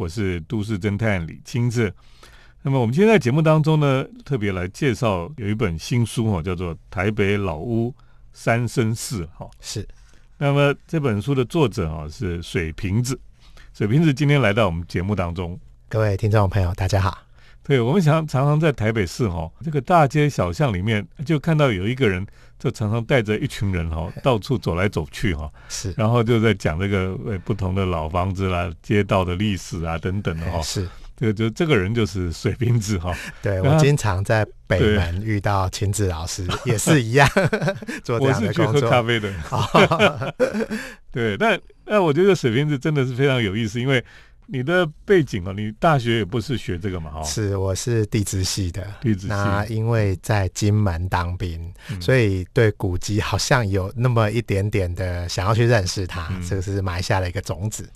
我是都市侦探李清志。那么我们今天在节目当中呢，特别来介绍有一本新书哈，叫做《台北老屋三生四》哈。是，那么这本书的作者啊是水瓶子，水瓶子今天来到我们节目当中。各位听众朋友，大家好。对，我们常常常在台北市哈这个大街小巷里面，就看到有一个人，就常常带着一群人哈到处走来走去哈，是，然后就在讲这个呃不同的老房子啦、街道的历史啊等等的哈。是，这个就这个人就是水瓶子哈。对我经常在北门遇到亲子老师，也是一样做这样的工作。我是去喝咖啡的。对，但那我觉得水瓶子真的是非常有意思，因为。你的背景哦，你大学也不是学这个嘛？哈，是，我是地质系的。地质系。那因为在金门当兵，所以对古籍好像有那么一点点的想要去认识它，这个是埋下了一个种子。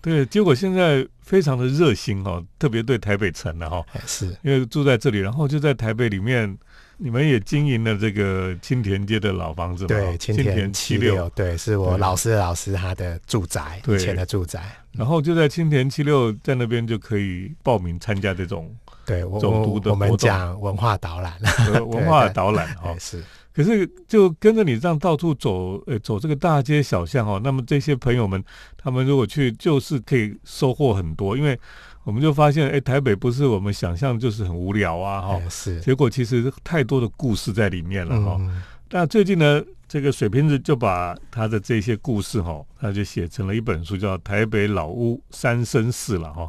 对，结果现在非常的热心哦，特别对台北城的哈，是因为住在这里，然后就在台北里面。你们也经营了这个青田街的老房子吗？对，青田七六，对，是我老师的老师他的住宅，以前的住宅。然后就在青田七六，在那边就可以报名参加这种对走读的我们讲文化导览，文化导览哦是。可是就跟着你这样到处走，呃，走这个大街小巷哦，那么这些朋友们，他们如果去，就是可以收获很多，因为。我们就发现，哎，台北不是我们想象就是很无聊啊，哈，是。结果其实太多的故事在里面了，哈。那最近呢，这个水瓶子就把他的这些故事，哈，他就写成了一本书，叫《台北老屋三生事》了，哈。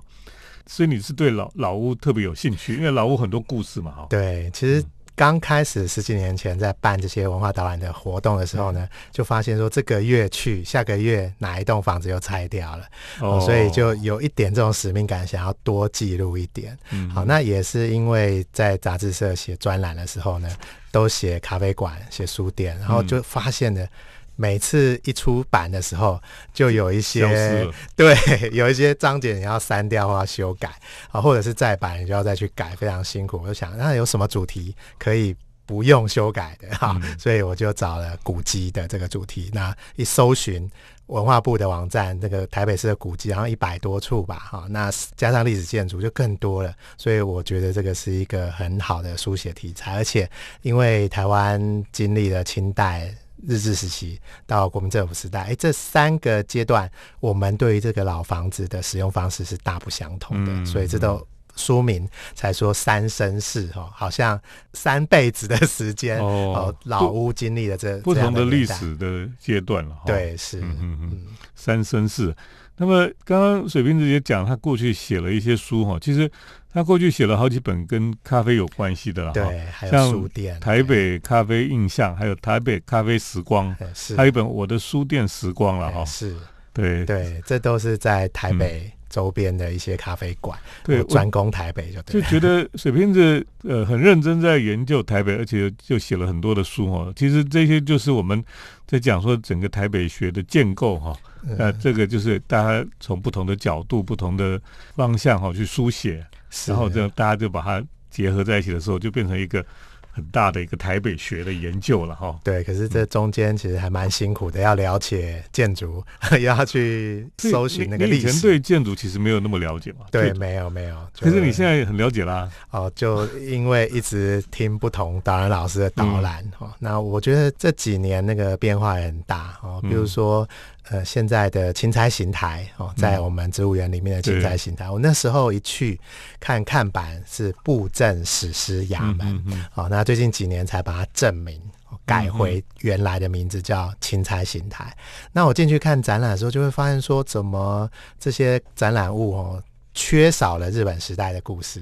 所以你是对老老屋特别有兴趣，因为老屋很多故事嘛，哈。对，其实。刚开始十几年前在办这些文化导览的活动的时候呢，就发现说这个月去，下个月哪一栋房子又拆掉了，哦，所以就有一点这种使命感，想要多记录一点。好，那也是因为在杂志社写专栏的时候呢，都写咖啡馆、写书店，然后就发现了。每次一出版的时候，就有一些对，有一些章节你要删掉或要修改啊，或者是再版，你就要再去改，非常辛苦。我就想，那有什么主题可以不用修改的哈？所以我就找了古迹的这个主题。那一搜寻文化部的网站，这个台北市的古迹，然后一百多处吧，哈，那加上历史建筑就更多了。所以我觉得这个是一个很好的书写题材，而且因为台湾经历了清代。日治时期到国民政府时代，哎，这三个阶段，我们对于这个老房子的使用方式是大不相同的，所以这都说明才说三生世哈，好像三辈子的时间哦，老屋经历了这不同的历史的阶段了，对，是，嗯嗯，三生世。那么刚刚水瓶子也讲，他过去写了一些书哈，其实他过去写了好几本跟咖啡有关系的了，对，还有书店、台北咖啡印象，还有台北咖啡时光，是，还有一本我的书店时光了哈，是，对。对，这都是在台北周边的一些咖啡馆，对，专攻台北就就觉得水瓶子呃很认真在研究台北，而且就写了很多的书哈，其实这些就是我们在讲说整个台北学的建构哈。那这个就是大家从不同的角度、不同的方向哈去书写，然后这样大家就把它结合在一起的时候，就变成一个很大的一个台北学的研究了哈。对，可是这中间其实还蛮辛苦的，要了解建筑，要去搜寻那个历史。以前对建筑其实没有那么了解嘛？对，没有没有。可是你现在很了解啦。哦，就因为一直听不同导览老师的导览哈，那我觉得这几年那个变化很大哦，比如说。呃，现在的钦差行台哦，在我们植物园里面的钦差行台，我那时候一去看看板是布政史诗衙门，哦，那最近几年才把它正名改回原来的名字叫钦差行台。那我进去看展览的时候，就会发现说，怎么这些展览物哦，缺少了日本时代的故事？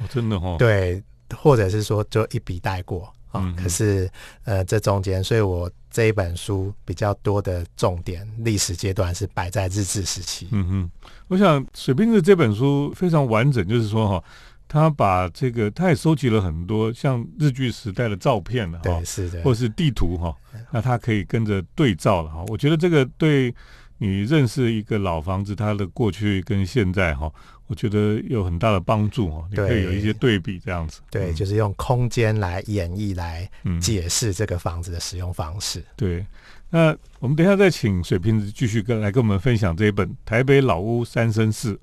哦，真的哦，对，或者是说就一笔带过。啊，可是，呃，这中间，所以我这一本书比较多的重点历史阶段是摆在日治时期。嗯哼，我想水兵的这本书非常完整，就是说哈，他把这个他也收集了很多像日据时代的照片了哈，是的，或是地图哈，那他可以跟着对照了哈。我觉得这个对你认识一个老房子它的过去跟现在哈我觉得有很大的帮助哦你可以有一些对比这样子。对就是用空间来演绎来解释这个房子的使用方式。对。那我们等一下再请水瓶继续跟来跟我们分享这一本台北老屋三生四。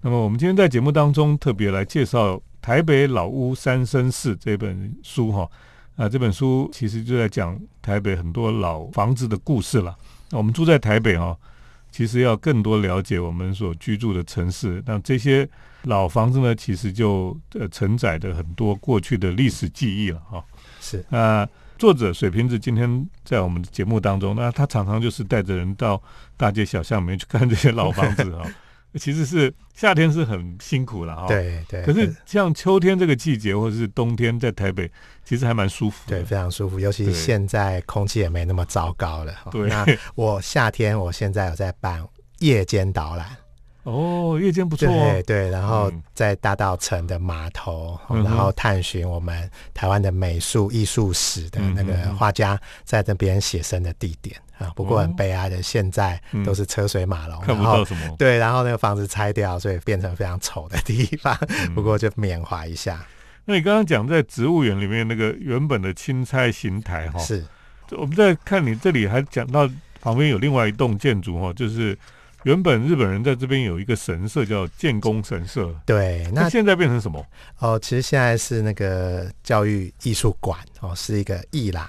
那么我们今天在节目当中特别来介绍台北老屋三生寺》这本书哈。啊，这本书其实就在讲台北很多老房子的故事了。那我们住在台北哈，其实要更多了解我们所居住的城市。那这些老房子呢，其实就呃承载着很多过去的历史记忆了哈。是那作者水瓶子今天在我们的节目当中，那他常常就是带着人到大街小巷里面去看这些老房子哈。其实是夏天是很辛苦了哈，对对。可是像秋天这个季节，或者是冬天，在台北其实还蛮舒服，对，非常舒服。尤其是现在空气也没那么糟糕了。对。那 我夏天，我现在有在办夜间导览。哦，夜间不错。对对，然后在大道城的码头，然后探寻我们台湾的美术艺术史的那个画家在那边写生的地点啊。不过很悲哀的，现在都是车水马龙，看不到什么。对，然后那个房子拆掉，所以变成非常丑的地方。不过就缅怀一下。那你刚刚讲在植物园里面那个原本的钦差行台哈，是我们在看你这里还讲到旁边有另外一栋建筑哈，就是。原本日本人在这边有一个神社叫建功神社，对，那现在变成什么？哦，其实现在是那个教育艺术馆哦，是一个艺廊。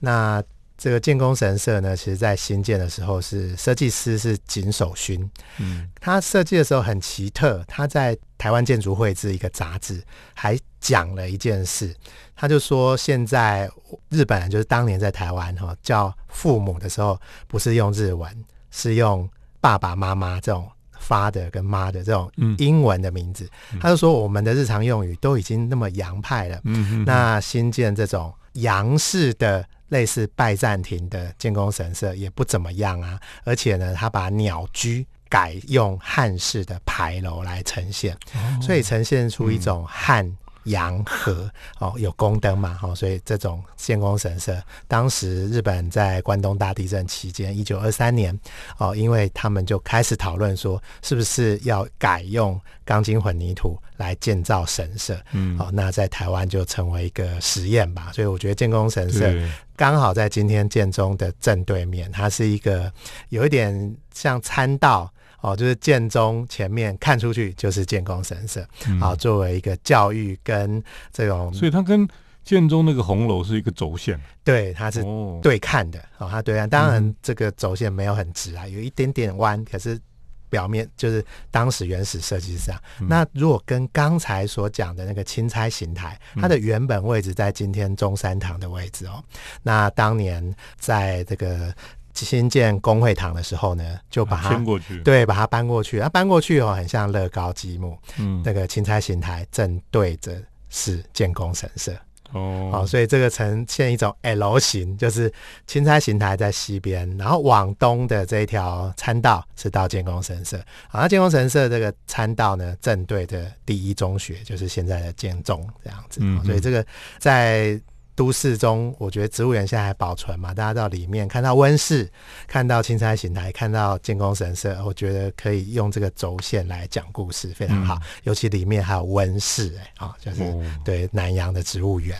那这个建功神社呢，其实在新建的时候是设计师是井守勋，嗯，他设计的时候很奇特，他在台湾建筑绘制一个杂志，还讲了一件事，他就说现在日本人就是当年在台湾哈叫父母的时候，不是用日文，是用。爸爸妈妈这种 father 跟 mother 这种英文的名字，他就说我们的日常用语都已经那么洋派了，那新建这种洋式的类似拜占庭的建功神社也不怎么样啊，而且呢，他把鸟居改用汉式的牌楼来呈现，所以呈现出一种汉。洋河哦，有宫灯嘛？哦，所以这种建功神社，当时日本在关东大地震期间，一九二三年哦，因为他们就开始讨论说，是不是要改用钢筋混凝土来建造神社？嗯，哦，那在台湾就成为一个实验吧。所以我觉得建功神社刚好在今天建中的正对面，它是一个有一点像参道。哦，就是建中前面看出去就是建功神社，啊，作为一个教育跟这种，所以它跟建中那个红楼是一个轴线，对，它是对看的，哦，它对看，当然这个轴线没有很直啊，有一点点弯，可是表面就是当时原始设计是这样。那如果跟刚才所讲的那个钦差形台，它的原本位置在今天中山堂的位置哦，那当年在这个。新建工会堂的时候呢，就把它迁过去，对，把它搬过去。它搬过去哦，很像乐高积木。嗯，那个钦差形台正对着是建功神社。哦，好，所以这个呈现一种 L 型，就是钦差形台在西边，然后往东的这一条参道是到建功神社。好，那建功神社这个参道呢，正对着第一中学，就是现在的建中这样子。嗯，所以这个在。都市中，我觉得植物园现在还保存嘛？大家到里面看到温室，看到钦差形台，看到建功神社，我觉得可以用这个轴线来讲故事，非常好。尤其里面还有温室，哎，啊，就是对南洋的植物园。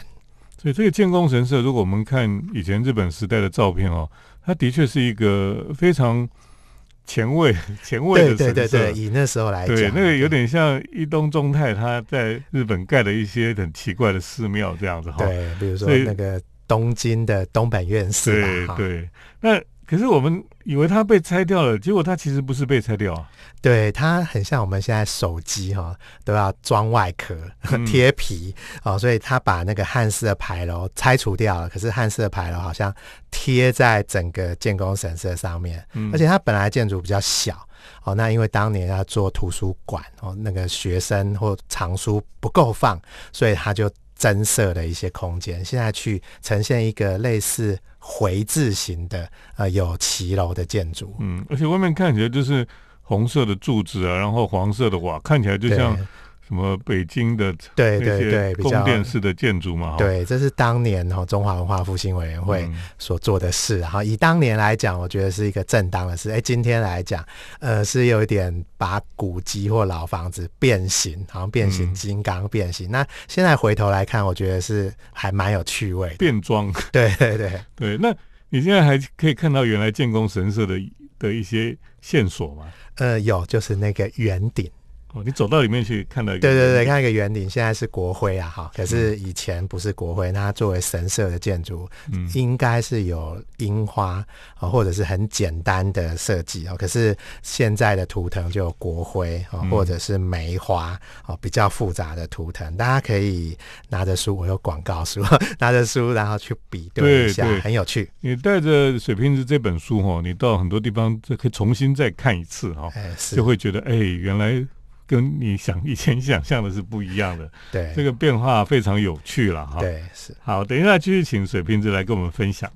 所以这个建功神社，如果我们看以前日本时代的照片哦，它的确是一个非常。前卫，前卫的对对对，以那时候来讲，对那个有点像伊东忠太他在日本盖的一些很奇怪的寺庙这样子哈。对，比如说那个东京的东本院寺。对对，那。可是我们以为它被拆掉了，结果它其实不是被拆掉啊。对，它很像我们现在手机哈，都要装外壳贴皮哦，所以它把那个汉式的牌楼拆除掉了。可是汉式的牌楼好像贴在整个建工神社上面，而且它本来建筑比较小哦，那因为当年要做图书馆哦，那个学生或藏书不够放，所以他就增设了一些空间。现在去呈现一个类似。回字形的呃有骑楼的建筑，嗯，而且外面看起来就是红色的柱子啊，然后黄色的瓦，看起来就像。什么北京的对对对宫殿式的建筑嘛？对，这是当年哈中华文化复兴委员会所做的事。然后以当年来讲，我觉得是一个正当的事。哎，今天来讲，呃，是有一点把古迹或老房子变形，好像变形金刚变形。那现在回头来看，我觉得是还蛮有趣味。变装，对对对对。那你现在还可以看到原来建功神社的的一些线索吗？呃，有，就是那个圆顶。哦，你走到里面去看到，对对对，看一个圆顶，现在是国徽啊，哈，可是以前不是国徽，它作为神社的建筑，嗯，应该是有樱花啊，或者是很简单的设计啊，可是现在的图腾就有国徽啊，或者是梅花啊，比较复杂的图腾，大家可以拿着书，我有广告书，拿着书然后去比对一下，很有趣。你带着水瓶子这本书哈，你到很多地方就可以重新再看一次哈，就会觉得哎，原来。跟你想以前想象的是不一样的，对这个变化非常有趣了哈。对，是好，等一下继续请水瓶子来跟我们分享。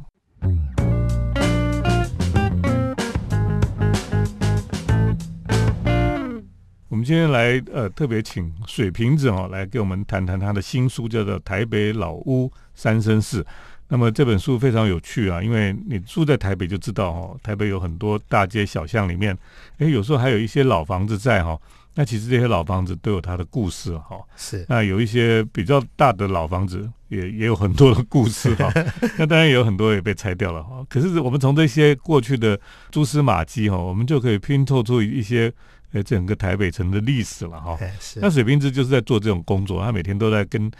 我们今天来呃特别请水瓶子哦来给我们谈谈他的新书，叫做《台北老屋三生寺》。那么这本书非常有趣啊，因为你住在台北就知道哦，台北有很多大街小巷里面，哎，有时候还有一些老房子在哈。那其实这些老房子都有它的故事哈，是。那有一些比较大的老房子也也有很多的故事哈。那当然也有很多也被拆掉了哈。可是我们从这些过去的蛛丝马迹哈，我们就可以拼凑出一些呃整个台北城的历史了哈。是。那水平子就是在做这种工作，他每天都在跟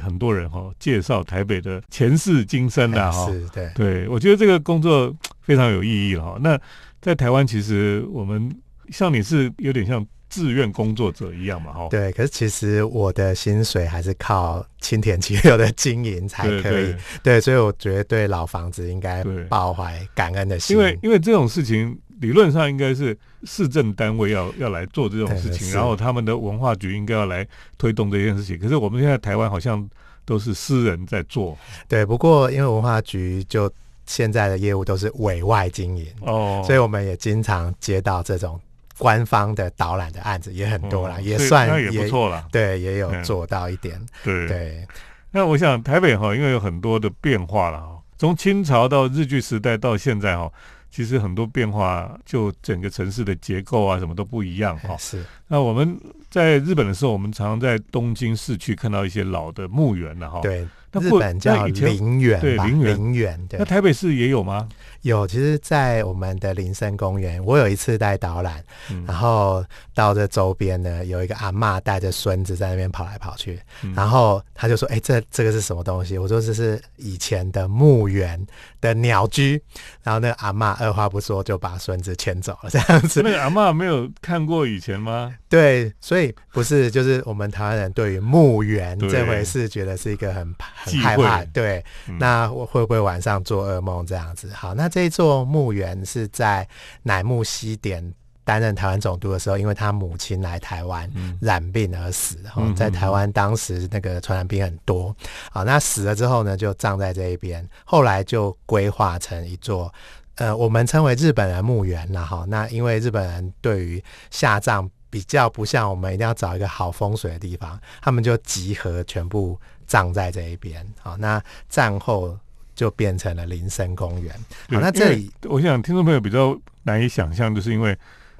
很多人哈介绍台北的前世今生的哈。是，对。对，我觉得这个工作非常有意义了哈。那在台湾其实我们像你是有点像。志愿工作者一样嘛，哈。对，可是其实我的薪水还是靠青田七六的经营才可以。对，所以我觉得对老房子应该抱怀感恩的心。因为因为这种事情理论上应该是市政单位要要来做这种事情，然后他们的文化局应该要来推动这件事情。可是我们现在台湾好像都是私人在做。对，不过因为文化局就现在的业务都是委外经营哦，所以我们也经常接到这种。官方的导览的案子也很多了，也算也不错了。对，也有做到一点。对对。那我想台北哈，因为有很多的变化了哈，从清朝到日据时代到现在哈，其实很多变化，就整个城市的结构啊，什么都不一样哈。是。那我们在日本的时候，我们常常在东京市区看到一些老的墓园了哈。对。那日本叫陵园对？陵园。对。那台北市也有吗？有，其实，在我们的林森公园，我有一次带导览，然后到这周边呢，有一个阿妈带着孙子在那边跑来跑去，然后他就说：“哎，这这个是什么东西？”我说：“这是以前的墓园的鸟居。”然后那个阿妈二话不说就把孙子牵走了，这样子。那个阿妈没有看过以前吗？对，所以不是，就是我们台湾人对于墓园这回事，觉得是一个很很害怕。对，那会不会晚上做噩梦这样子？好，那。这座墓园是在乃木希典担任台湾总督的时候，因为他母亲来台湾染病而死。然后在台湾当时那个传染病很多，啊，那死了之后呢，就葬在这一边。后来就规划成一座，呃，我们称为日本人墓园了哈。那因为日本人对于下葬比较不像我们一定要找一个好风水的地方，他们就集合全部葬在这一边。好，那战后。就变成了林森公园。好，那这里我想听众朋友比较难以想象，就是因为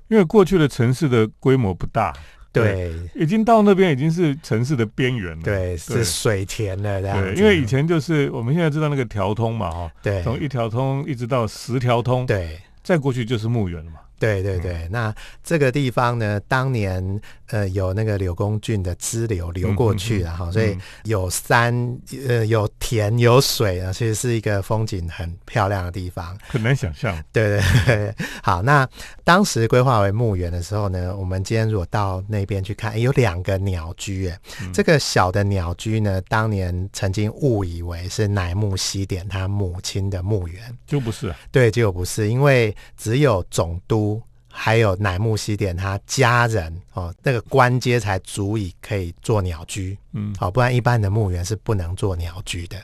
因为过去的城市的规模不大，对，已经到那边已经是城市的边缘了，对，是水田了这样。对，因为以前就是我们现在知道那个条通嘛，哈，对，从一条通一直到十条通，对，再过去就是墓园了嘛。对对对，那这个地方呢，当年呃有那个柳公郡的支流流过去然后所以有山呃有田有水啊，其实是一个风景很漂亮的地方。很难想象。对对对，好，那当时规划为墓园的时候呢，我们今天如果到那边去看，有两个鸟居，哎，这个小的鸟居呢，当年曾经误以为是乃木希典他母亲的墓园，就不是。对，就不是，因为只有总督。还有乃木希典他家人哦，那个官阶才足以可以做鸟居，嗯，好，不然一般的墓园是不能做鸟居的。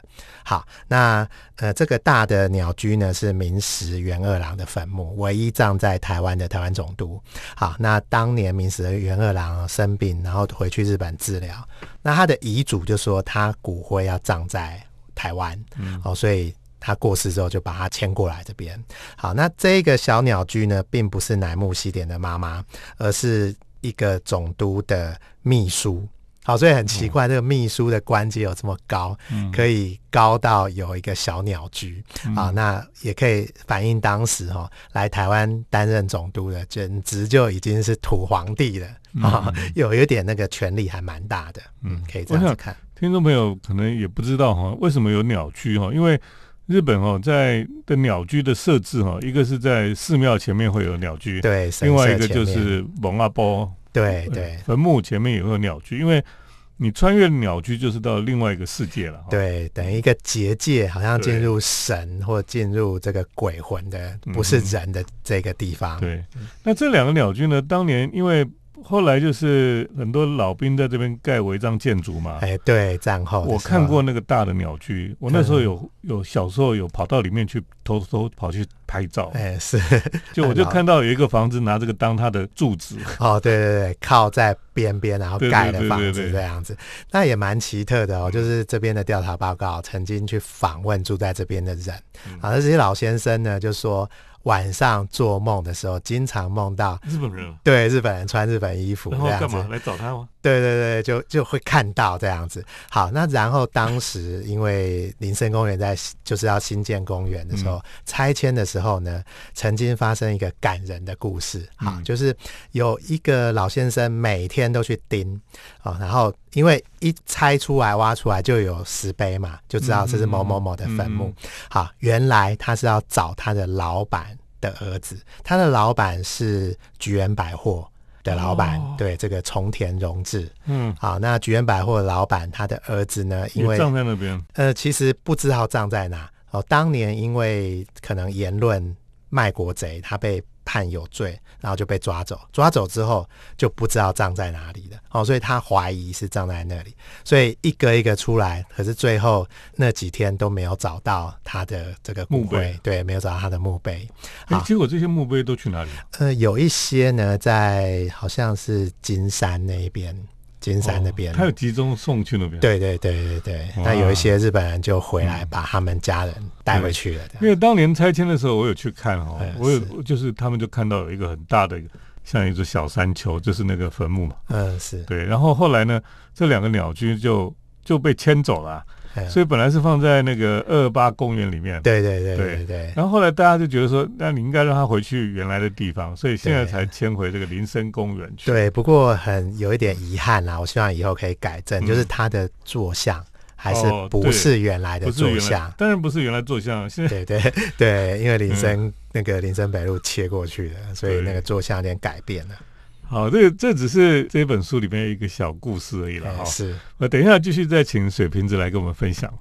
好，那呃，这个大的鸟居呢是明石元二郎的坟墓，唯一葬在台湾的台湾总督。好，那当年明石元二郎生病，然后回去日本治疗，那他的遗嘱就说他骨灰要葬在台湾，嗯，哦，所以。他过世之后，就把他迁过来这边。好，那这个小鸟居呢，并不是乃木希典的妈妈，而是一个总督的秘书。好，所以很奇怪，这个秘书的官阶有这么高，可以高到有一个小鸟居啊，那也可以反映当时哈来台湾担任总督的，简直就已经是土皇帝了啊，有有点那个权力还蛮大的，嗯，可以这样子看。听众朋友可能也不知道哈，为什么有鸟居哈？因为日本哦，在的鸟居的设置哈，一个是在寺庙前面会有鸟居，对，另外一个就是蒙阿波，对对，坟墓前面也会有鸟居，因为你穿越鸟居就是到另外一个世界了，对，等于一个结界，好像进入神或进入这个鬼魂的，不是人的这个地方。对，那这两个鸟居呢，当年因为。后来就是很多老兵在这边盖违章建筑嘛。哎，对，战后我看过那个大的鸟居，我那时候有有小时候有跑到里面去偷偷跑去拍照。哎，是，就我就看到有一个房子拿这个当它的柱子。哦，对对对，靠在边边然后盖的房子这样子，那也蛮奇特的哦。就是这边的调查报告曾经去访问住在这边的人，啊，这些老先生呢就说。晚上做梦的时候，经常梦到日本人，对日本人穿日本衣服然后干嘛来找他吗？对对对，就就会看到这样子。好，那然后当时因为林森公园在就是要新建公园的时候，拆迁的时候呢，曾经发生一个感人的故事。好，就是有一个老先生每天都去盯啊，然后因为一拆出来挖出来就有石碑嘛，就知道这是某某某的坟墓。好，原来他是要找他的老板的儿子，他的老板是菊园百货。的老板对这个重田荣治，嗯，好，那菊园百货的老板他的儿子呢，因为葬在那边，呃，其实不知道葬在哪。哦，当年因为可能言论卖国贼，他被。判有罪，然后就被抓走。抓走之后就不知道葬在哪里了。哦，所以他怀疑是葬在那里，所以一个一个出来，可是最后那几天都没有找到他的这个墓碑。对，没有找到他的墓碑。哎，结果这些墓碑都去哪里了？呃，有一些呢，在好像是金山那边。金山那边，他有集中送去那边。对对对对对，那有一些日本人就回来把他们家人带回去了。因为当年拆迁的时候，我有去看哦，我有就是他们就看到有一个很大的像一座小山丘，就是那个坟墓嘛。嗯，是对。然后后来呢，这两个鸟居就就被迁走了。所以本来是放在那个二八公园里面，对对对对对。然后后来大家就觉得说，那你应该让他回去原来的地方，所以现在才迁回这个林森公园去。对，不过很有一点遗憾啦，我希望以后可以改正，就是他的坐像还是不是原来的坐像，当然不是原来坐像。现在对对对，因为林森那个林森北路切过去的，所以那个坐像有点改变了。好，这这只是这本书里面一个小故事而已了哈。是，我等一下继续再请水瓶子来跟我们分享。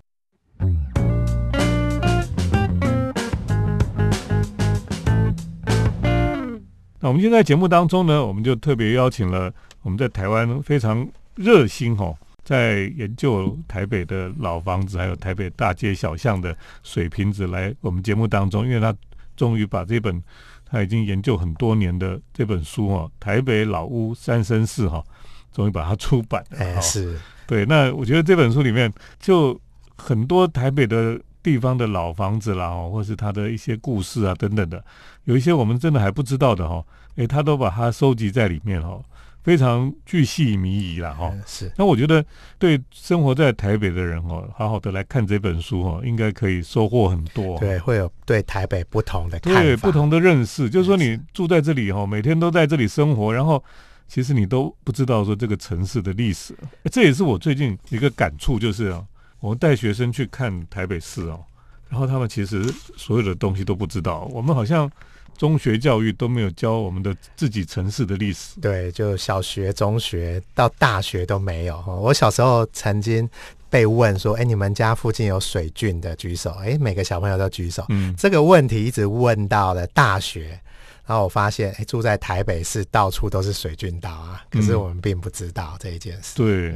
那我们现在节目当中呢，我们就特别邀请了我们在台湾非常热心哦，在研究台北的老房子还有台北大街小巷的水瓶子来我们节目当中，因为他终于把这本。他已经研究很多年的这本书哦，《台北老屋三生四》哈，终于把它出版了。哎，是对。那我觉得这本书里面就很多台北的地方的老房子啦，或是他的一些故事啊等等的，有一些我们真的还不知道的哈，哎，他都把它收集在里面哈。非常巨细靡遗了哈，是。那我觉得对生活在台北的人哦，好好的来看这本书哦，应该可以收获很多。对，会有对台北不同的对不同的认识。就是说，你住在这里哈，每天都在这里生活，然后其实你都不知道说这个城市的历史。这也是我最近一个感触，就是啊，我带学生去看台北市哦，然后他们其实所有的东西都不知道。我们好像。中学教育都没有教我们的自己城市的历史，对，就小学、中学到大学都没有。我小时候曾经被问说：“哎，你们家附近有水郡的举手？”哎，每个小朋友都举手。嗯，这个问题一直问到了大学，然后我发现，哎，住在台北市到处都是水郡岛啊，可是我们并不知道这一件事。对。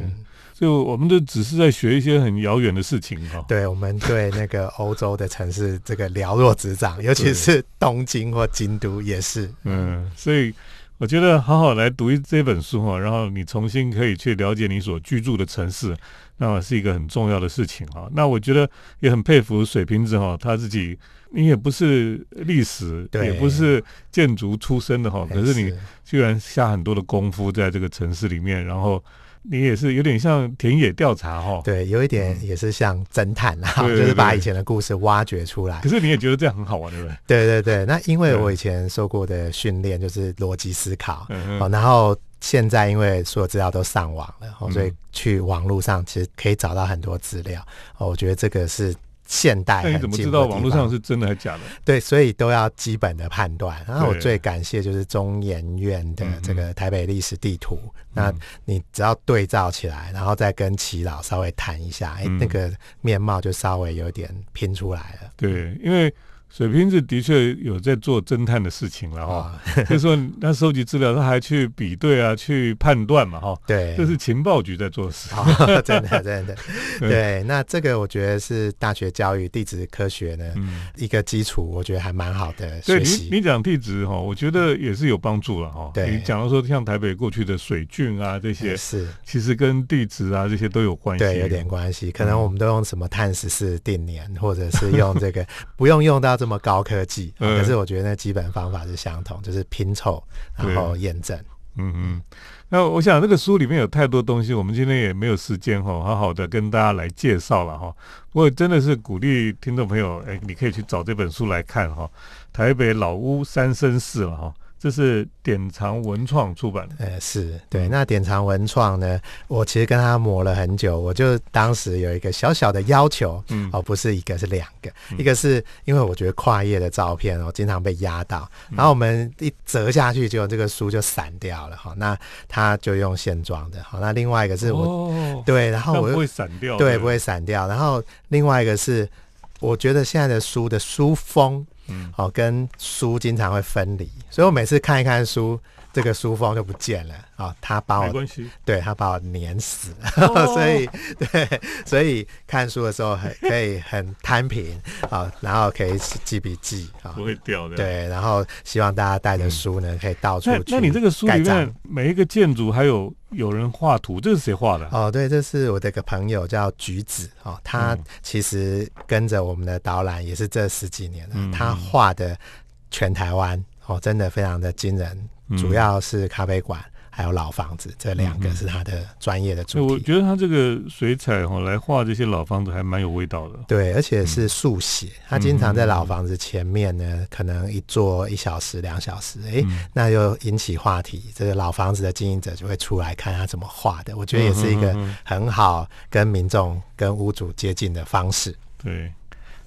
就我们都只是在学一些很遥远的事情哈。对，我们对那个欧洲的城市这个了若指掌，尤其是东京或京都也是。嗯，所以我觉得好好来读一这本书哈，然后你重新可以去了解你所居住的城市，那是一个很重要的事情哈。那我觉得也很佩服水瓶子哈，他自己你也不是历史，也不是建筑出身的哈，可是你居然下很多的功夫在这个城市里面，然后。你也是有点像田野调查哈。对，有一点也是像侦探啊，就是把以前的故事挖掘出来可。是你也觉得这样很好玩，对不对？对对对，那因为我以前受过的训练就是逻辑思考，哦，然后现在因为所有资料都上网了，所以去网络上其实可以找到很多资料。哦，我觉得这个是现代那你怎么知道网络上是真的还是假的？对，所以都要基本的判断。然后我最感谢就是中研院的嗯这个台北历史地图，那嗯你只要对照起来，然后再跟齐老稍微谈一下，哎、嗯那个面貌就稍微有点拼出来了。对，因为水瓶子的确有在做侦探的事情了哈，哦，就是说他收集资料，他还去比对啊，去判断嘛哈，对，这是情报局在做事。哦，真的真的，对。对，那这个我觉得是大学教育地质科学呢、嗯，一个基础，我觉得还蛮好的学习。你讲地质哈，我觉得也是有帮助了哈。对。你讲到说像台北过去的水郡啊这些，是，其实跟地质啊这些都有关系。对，有点关系。可能嗯。我们都用什么碳十四定年，或者是用这个 不用用到这么高科技，可是我觉得那基本方法是相同，就是拼凑然后验证。嗯嗯，那我想这个书里面有太多东西，我们今天也没有时间哈，好好的跟大家来介绍了哈。不过真的是鼓励听众朋友，哎，你可以去找这本书来看哈，《台北老屋三生寺》了哈，这是典藏文创出版的。呃，是对。嗯那典藏文创呢，我其实跟他磨了很久，我就当时有一个小小的要求，嗯哦，不是一个，是两个。嗯一个是因为我觉得跨页的照片哦，经常被压到，嗯然后我们一折下去，就这个书就散掉了哈。那他就用线装的，好。那另外一个是我、哦，对，然后我又不会散掉，对不会散掉，然后另外一个是我觉得现在的书的书封嗯，哦跟书经常会分离，所以我每次看一看书。这个书封就不见了啊、哦！他把我没关系，对他把我碾死了，哦 所以对，所以看书的时候很可以很摊平啊，然后可以记笔记啊不，会掉的。。对，然后希望大家带着书呢，可以到处那去。那你这个书里面每一个建筑还有有人画图，这是谁画的？哦，对，这是我的一个朋友叫橘子哦，他嗯其实跟着我们的导览也是这十几年了，嗯他画的全台湾哦，真的非常的惊人，嗯主要是咖啡馆还有老房子这两个是他的专业的主题。我觉得他这个水彩哈、来画这些老房子还蛮有味道的。对，而且是速写，他经常在嗯老房子前面呢，可能一坐一小时、两小时，诶，嗯那又引起话题，这个老房子的经营者就会出来看他怎么画的。我觉得也是一个很好跟民众、跟屋主接近的方式。对，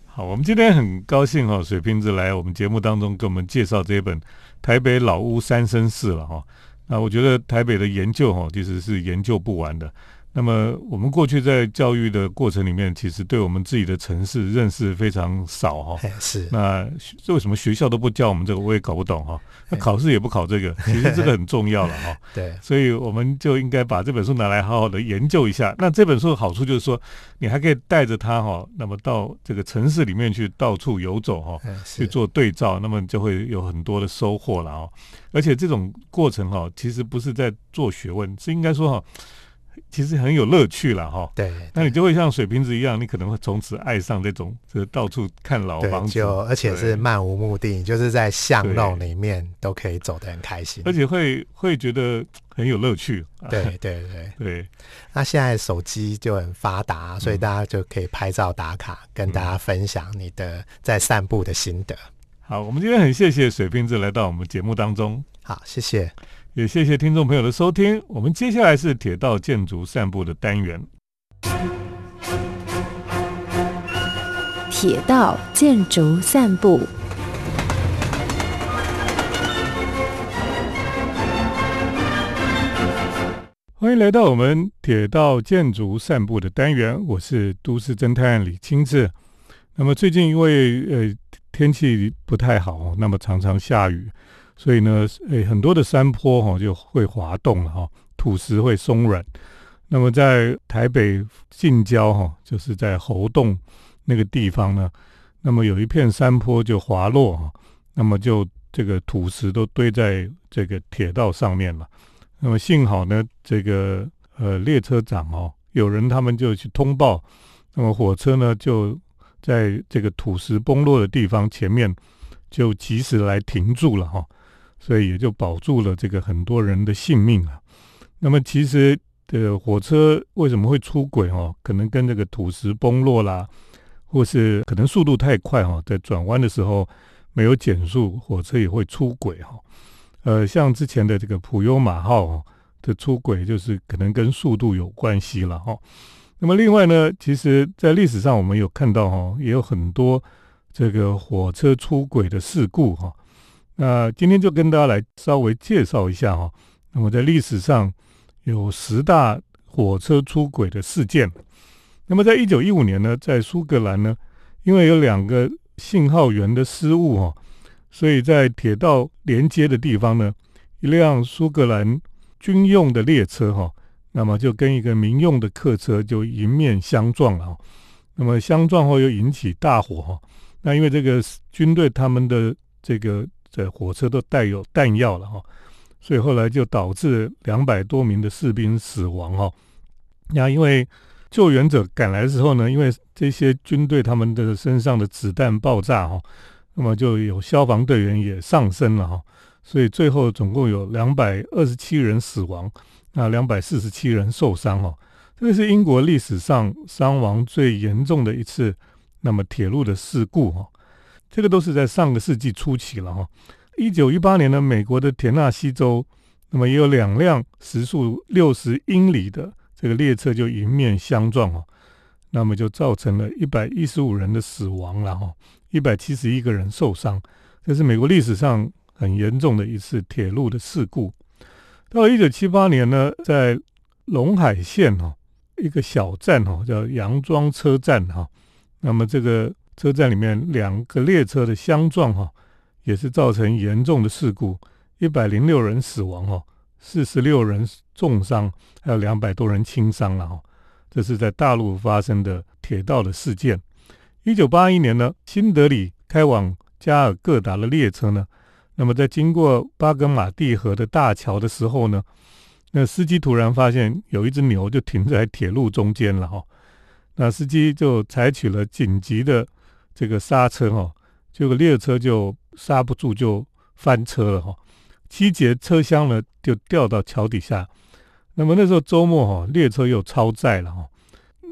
好，我们今天很高兴哈、水瓶子来我们节目当中给我们介绍这一本《台北老屋三生寺》了哈、那我觉得台北的研究哈、其实是研究不完的。那么我们过去在教育的过程里面，其实对我们自己的城市认识非常少哈、嘿，是，那这为什么学校都不教我们这个，我也搞不懂哈、那考试也不考这个，其实这个很重要了哈、对，所以我们就应该把这本书拿来好好的研究一下。那这本书的好处就是说，你还可以带着它哈，那么到这个城市里面去到处游走哈，嗯，去，做对照，那么就会有很多的收获了哦。而且这种过程哈，其实不是在做学问，是应该说哈，其实很有乐趣了哈。对，那你就会像水瓶子一样，你可能会从此爱上这种就是到处看老，房子，就而且是漫无目的，就是在巷弄里面都可以走得很开心。而且会会觉得很有乐趣。对对对，对，那现在手机就很发达，所以嗯大家就可以拍照打卡，跟大家分享你的在散步的心得。好，我们今天很谢谢水瓶子来到我们节目当中。好，谢谢。也谢谢听众朋友的收听。我们接下来是铁道建筑散步的单元。铁道建筑散步。欢迎来到我们铁道建筑散步的单元，我是都市侦探李清志。那么最近因为呃天气不太好，那么常常下雨，所以呢，诶很多的山坡哈、就会滑动了哈、土石会松软。那么在台北近郊哈、就是在猴洞那个地方呢，那么有一片山坡就滑落哈、那么就这个土石都堆在这个铁道上面了。那么幸好呢，这个呃列车长哦，有人他们就去通报，那么火车呢就在这个土石崩落的地方前面就及时来停住了哈、所以也就保住了这个很多人的性命啊。那么其实的火车为什么会出轨哦？可能跟这个土石崩落啦，或是可能速度太快哈，在转弯的时候没有减速，火车也会出轨哈。呃，像之前的这个普悠马号的出轨，就是可能跟速度有关系了哈。那么另外呢，其实在历史上我们有看到哈，也有很多这个火车出轨的事故哈。那今天就跟大家来稍微介绍一下哈。那么在历史上有十大火车出轨的事件。那么在一九一五年呢，在苏格兰呢，因为有两个信号员的失误哈，所以在铁道连接的地方呢，一辆苏格兰军用的列车哈，那么就跟一个民用的客车就迎面相撞了。那么相撞后又引起大火哈。那因为这个军队他们的这个。这火车都带有弹药了哈，所以后来就导致两百多名的士兵死亡哈。那因为救援者赶来的时候呢，因为这些军队他们的身上的子弹爆炸哈，那么就有消防队员也上身了哈，所以最后总共有两百二十七人死亡，那两百四十七人受伤哈。这个是英国历史上伤亡最严重的一次那么铁路的事故哈。这个都是在上个世纪初期了哈。一九一八年呢，美国的田纳西州，那么也有两辆时速六十英里的这个列车就迎面相撞哦，那么就造成了一百一十五人的死亡了哈，一百七十一个人受伤，这是美国历史上很严重的一次铁路的事故。到一九七八年呢，在龙海县哈一个小站哈叫杨庄车站哈，那么这个。车站里面两个列车的相撞，哈，也是造成严重的事故，一百零六人死亡，哈，四十六人重伤，还有两百多人轻伤了，哈。这是在大陆发生的铁道的事件。一九八一年呢，新德里开往加尔各答的列车呢，那么在经过巴格马蒂河的大桥的时候呢，那司机突然发现有一只牛就停在铁路中间了，哈。那司机就采取了紧急的。这个刹车哈，这个列车就刹不住，就翻车了哈。七节车厢呢就掉到桥底下。那么那时候周末哈，列车又超载了哈。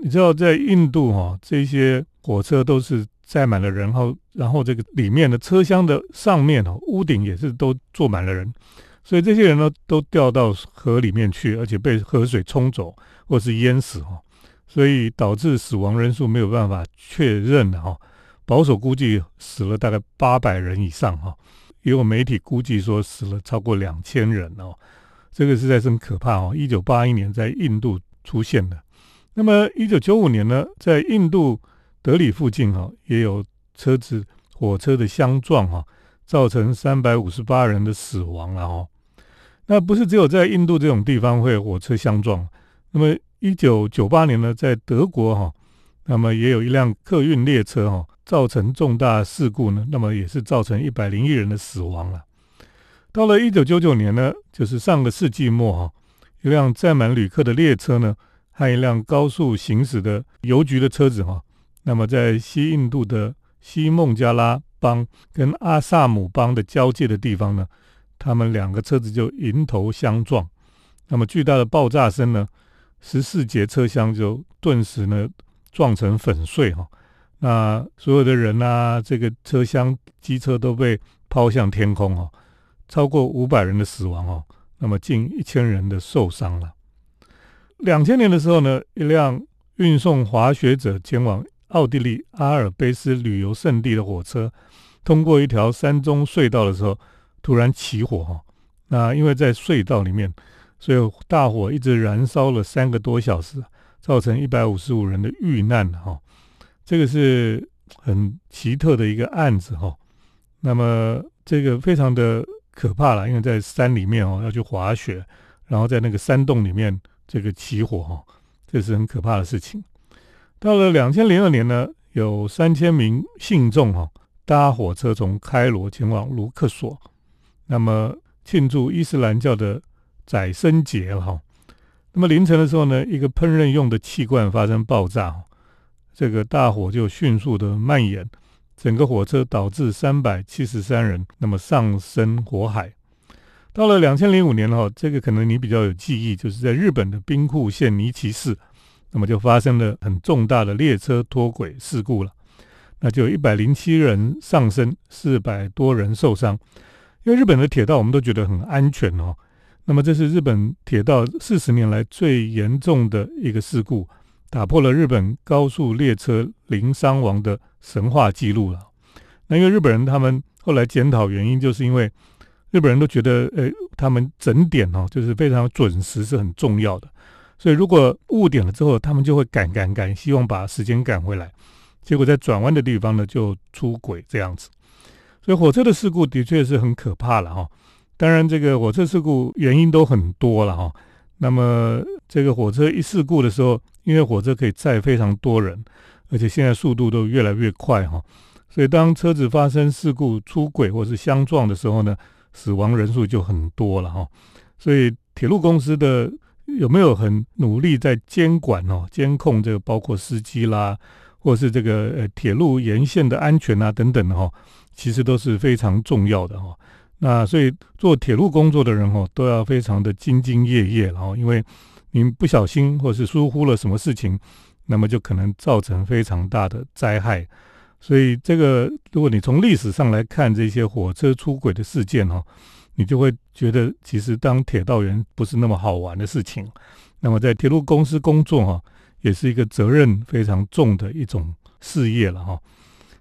你知道在印度哈，这些火车都是载满了人，然后然后这个里面的车厢的上面哦，屋顶也是都坐满了人，所以这些人呢都掉到河里面去，而且被河水冲走或是淹死哈。所以导致死亡人数没有办法确认的哈。保守估计死了大概八百人以上哈，也有媒体估计说死了超过两千人哦，这个实在是很可怕哦。一九八一年在印度出现的，那么一九九五年呢，在印度德里附近哈，也有车子火车的相撞哈，造成三百五十八人的死亡了哈。那不是只有在印度这种地方会火车相撞，那么一九九八年呢，在德国哈，那么也有一辆客运列车哈。造成重大事故呢，那么也是造成一百零一人的死亡了。到了一九九九年呢，就是上个世纪末哈，一辆载满旅客的列车呢，和一辆高速行驶的邮局的车子哈，那么在西印度的西孟加拉邦跟阿萨姆邦的交界的地方呢，他们两个车子就迎头相撞，那么巨大的爆炸声呢，十四节车厢就顿时呢撞成粉碎哈。那所有的人呐，这个车厢、机车都被抛向天空哦，超过五百人的死亡哦，那么近一千人的受伤了。两千年的时候呢，一辆运送滑雪者前往奥地利阿尔卑斯旅游胜地的火车，通过一条山中隧道的时候，突然起火哈。那因为在隧道里面，所以大火一直燃烧了三个多小时，造成一百五十五人的遇难哈。这个是很奇特的一个案子哈，那么这个非常的可怕了，因为在山里面哦要去滑雪，然后在那个山洞里面这个起火哈，这是很可怕的事情。到了两千零二年呢，有三千名信众哈搭火车从开罗前往卢克索，那么庆祝伊斯兰教的宰生节哈。那么凌晨的时候呢，一个烹饪用的气罐发生爆炸。这个大火就迅速的蔓延，整个火车导致三百七十三人那么丧生火海。到了两千零五年哈，这个可能你比较有记忆，就是在日本的兵库县尼崎市，那么就发生了很重大的列车脱轨事故了，那就一百零七人丧生，四百多人受伤。因为日本的铁道我们都觉得很安全哦，那么这是日本铁道四十年来最严重的一个事故，打破了日本高速列车零伤亡的神话记录了。那因为日本人他们后来检讨原因，就是因为。日本人都觉得，呃，他们整点哦，就是非常准时是很重要的。所以如果误点了之后，他们就会赶赶赶，希望把时间赶回来。结果在转弯的地方呢，就出轨这样子。所以火车的事故的确是很可怕了哈。当然，这个火车事故原因都很多了哈。那么这个火车一事故的时候，因为火车可以载非常多人，而且现在速度都越来越快哈。所以当车子发生事故出轨或是相撞的时候呢？死亡人数就很多了哈，所以铁路公司的有没有很努力在监管哦、监控这个包括司机啦，或是这个呃铁路沿线的安全啊等等的哈，其实都是非常重要的哈。那所以做铁路工作的人哦，都要非常的兢兢业业，然后因为您不小心或是疏忽了什么事情，那么就可能造成非常大的灾害。所以，这个如果你从历史上来看这些火车出轨的事件哦，你就会觉得其实当铁道员不是那么好玩的事情。那么，在铁路公司工作哈，也是一个责任非常重的一种事业了哈。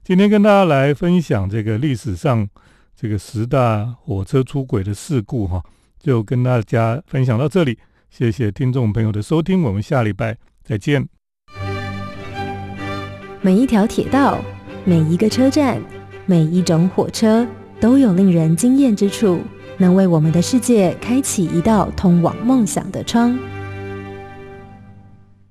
今天跟大家来分享这个历史上这个十大火车出轨的事故哈，就跟大家分享到这里。谢谢听众朋友的收听，我们下礼拜再见。每一条铁道。每一个车站，每一种火车，都有令人惊艳之处，能为我们的世界开启一道通往梦想的窗。